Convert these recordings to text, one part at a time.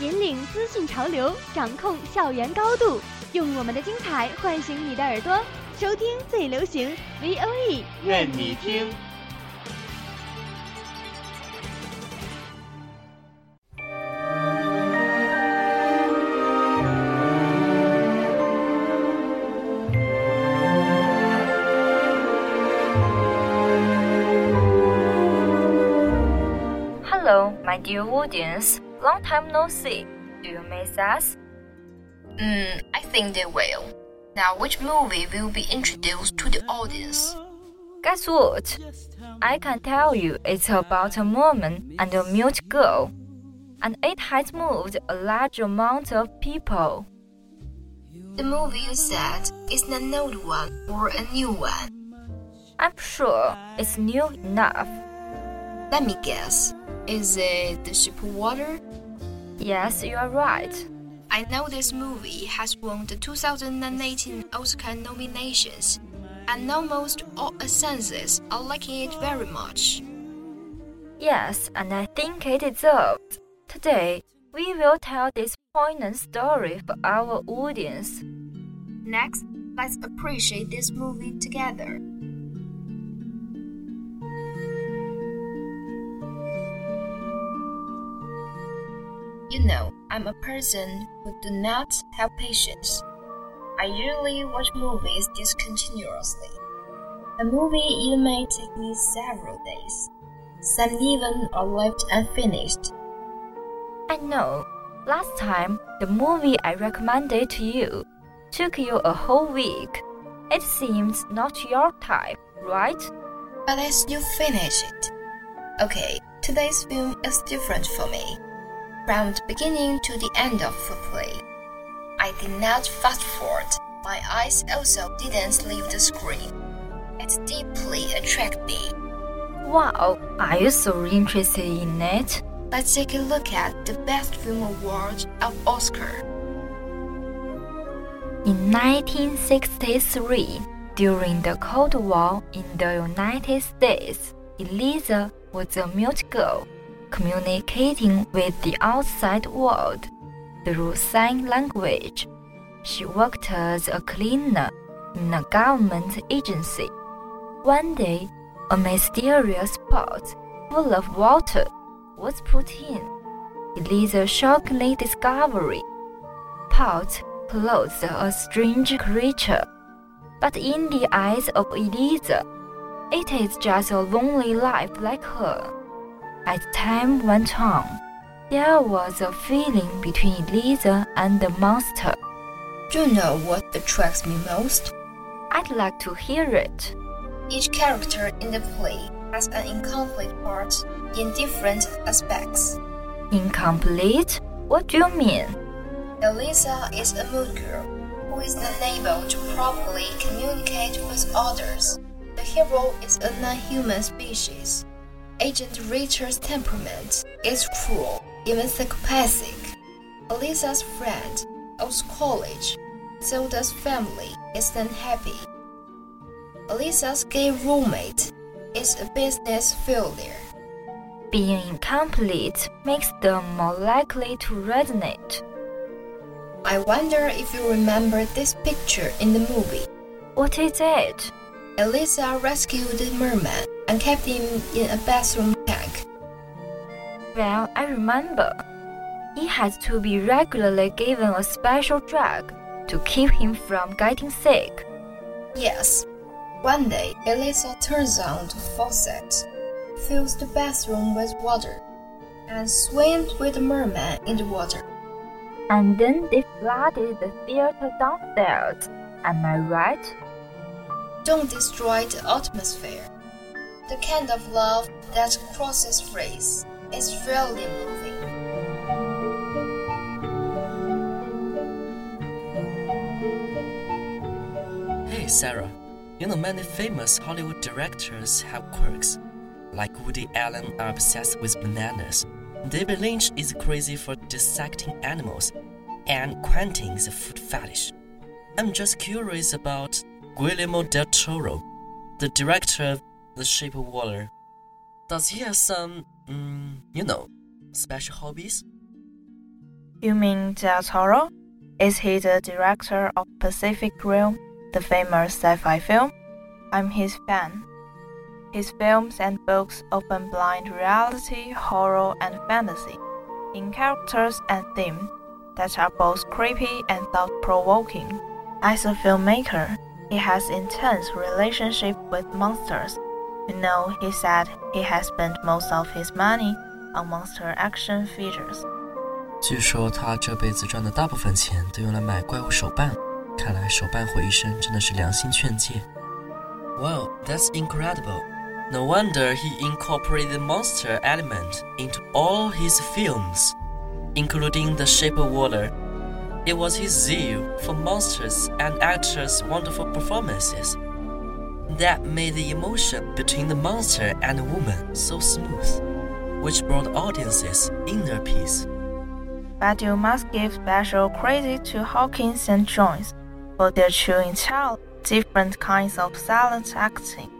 引领资讯潮流，掌控校园高度，用我们的精彩唤醒你的耳朵，收听最流行 V O E，愿你听。Hello, my dear audience. Long time no see. Do you miss us? Hmm, I think they will. Now, which movie will be introduced to the audience? Guess what? I can tell you it's about a woman and a mute girl, and it has moved a large amount of people. The movie you said is an old one or a new one? I'm sure it's new enough. Let me guess. Is it The Shape of Water? Yes, you are right. I know this movie has won the 2018 Oscar nominations, and almost all senses are liking it very much. Yes, and I think it deserved. Today, we will tell this poignant story for our audience. Next, let's appreciate this movie together. Know, I'm a person who do not have patience. I usually watch movies discontinuously. A movie even may take me several days. Some even are left unfinished. I know. Last time, the movie I recommended to you took you a whole week. It seems not your type, right? But I still finish it. Okay, today's film is different for me. From the beginning to the end of the play, I did not fast forward. My eyes also didn't leave the screen. It deeply attracted me. Wow, are you so interested in it? Let's take a look at the Best Film Award of Oscar. In 1963, during the Cold War in the United States, Elisa was a mute girl communicating with the outside world through sign language. She worked as a cleaner in a government agency. One day, a mysterious pot full of water was put in. Elisa's shocking discovery. Pot clothes a strange creature, but in the eyes of Eliza, it is just a lonely life like her. As time went on, there was a feeling between Elisa and the monster. Do you know what attracts me most? I'd like to hear it. Each character in the play has an incomplete part in different aspects. Incomplete? What do you mean? Elisa is a mood girl who is unable to properly communicate with others. The hero is a non-human species. Agent Richard's temperament is cruel, even psychopathic. Elisa's friend owes college, Zelda's family is unhappy. Elisa's gay roommate is a business failure. Being incomplete makes them more likely to resonate. I wonder if you remember this picture in the movie. What is it? Elisa rescued the merman and kept him in a bathroom tank. Well, I remember. He had to be regularly given a special drug to keep him from getting sick. Yes. One day, Elisa turns on the faucet, fills the bathroom with water, and swims with the merman in the water. And then they flooded the theater downstairs. Am I right? Don't destroy the atmosphere. The kind of love that crosses race is really moving. Hey, Sarah. You know, many famous Hollywood directors have quirks. Like Woody Allen are obsessed with bananas. David Lynch is crazy for dissecting animals. And Quentin is a food fetish. I'm just curious about Guillermo del Toro, the director of The Shape of Water. Does he have some, mm, you know, special hobbies? You mean Del Toro? Is he the director of Pacific Rim, the famous sci fi film? I'm his fan. His films and books open blind reality, horror, and fantasy in characters and themes that are both creepy and thought provoking. As a filmmaker, he has intense relationship with monsters. You know, he said he has spent most of his money on monster action figures. 据说他这辈子赚的大部分钱都用来买怪物手办，看来手办毁一生真的是良心劝诫。Wow, that's incredible. No wonder he incorporated the monster element into all his films, including The Shape of Water. It was his zeal for monsters and actors' wonderful performances that made the emotion between the monster and the woman so smooth, which brought audiences inner peace. But you must give special credit to Hawkins and Jones for their two entirely different kinds of silent acting.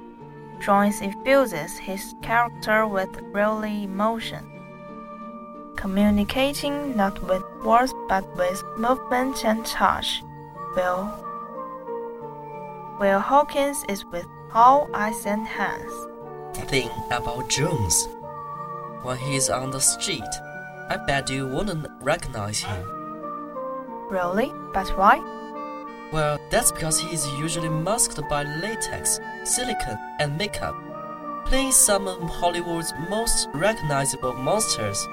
Jones infuses his character with really emotion, communicating not with words but with movement and touch. Will Will Hawkins is with all eyes and hands. Thing about Jones. When he's on the street, I bet you wouldn't recognize him. Really? But why? Well, that's because he's usually masked by latex, silicone, and makeup, playing some of Hollywood's most recognizable monsters.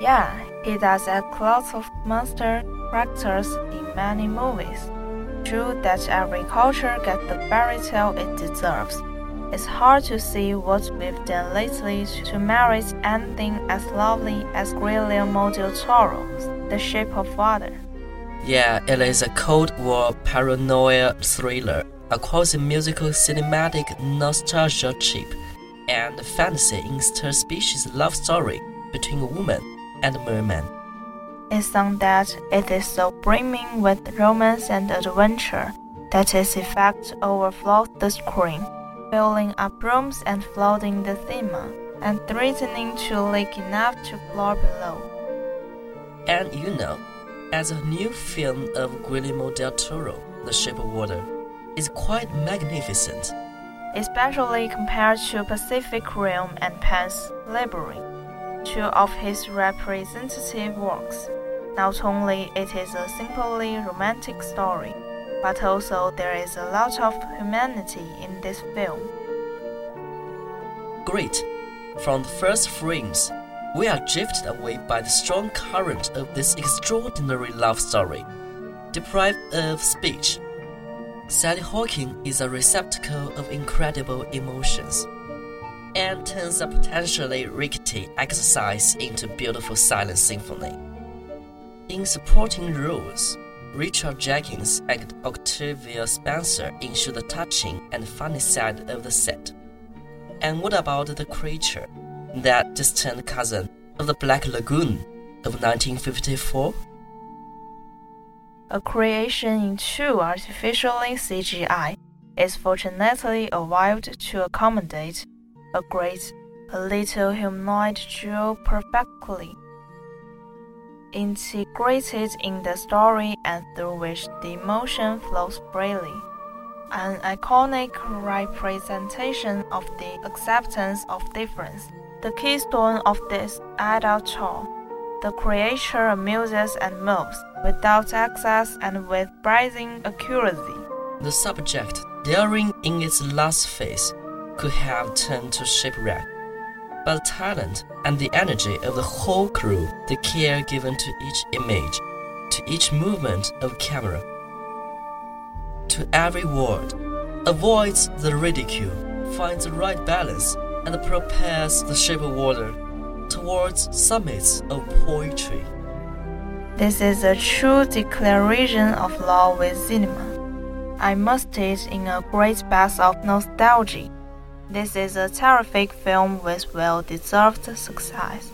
Yeah, he does a lots of monster characters in many movies. True that every culture gets the fairy tale it deserves. It's hard to see what we've done lately to merit anything as lovely as Guillermo del Toro's The Shape of Water. Yeah, it is a Cold War paranoia thriller, a quasi-musical cinematic nostalgia trip, and a fantasy interspecies love story between a woman and a merman. It's on that it is so brimming with romance and adventure that its effect overflows the screen, filling up rooms and flooding the cinema, and threatening to leak enough to floor below. And you know, as a new film of Guillermo del Toro, The Shape of Water, is quite magnificent. Especially compared to Pacific Rim and Pan's Labyrinth, two of his representative works. Not only it is a simply romantic story, but also there is a lot of humanity in this film. Great! From the first frames, we are drifted away by the strong current of this extraordinary love story. Deprived of speech, Sally Hawkins is a receptacle of incredible emotions and turns a potentially rickety exercise into beautiful silent symphony. In supporting roles, Richard Jenkins and Octavia Spencer ensure the touching and funny side of the set. And what about the creature? that distant cousin of the Black Lagoon of 1954? A creation in two artificially CGI is fortunately evolved to accommodate a great, a little humanoid jewel perfectly integrated in the story and through which the emotion flows freely. An iconic representation of the acceptance of difference the keystone of this adult child. The creature amuses and moves without excess and with breathing accuracy. The subject, daring in its last phase, could have turned to shipwreck. But the talent and the energy of the whole crew, the care given to each image, to each movement of camera, to every word, avoids the ridicule, finds the right balance and propels the shape of water towards summits of poetry. This is a true declaration of love with cinema. I immersed it in a great bath of nostalgia. This is a terrific film with well deserved success.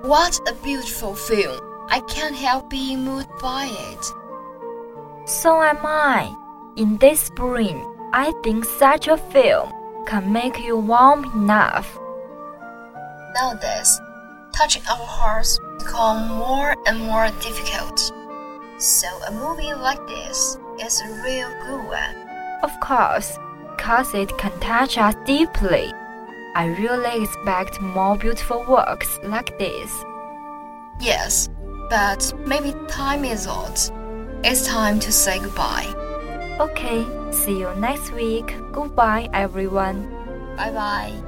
What a beautiful film! I can't help being moved by it. So am I. In this spring, I think such a film can make you warm enough. Nowadays, touching our hearts become more and more difficult. So a movie like this is a real good one. Of course, cause it can touch us deeply. I really expect more beautiful works like this. Yes, but maybe time is out. It's time to say goodbye. Okay, see you next week. Goodbye, everyone. Bye bye.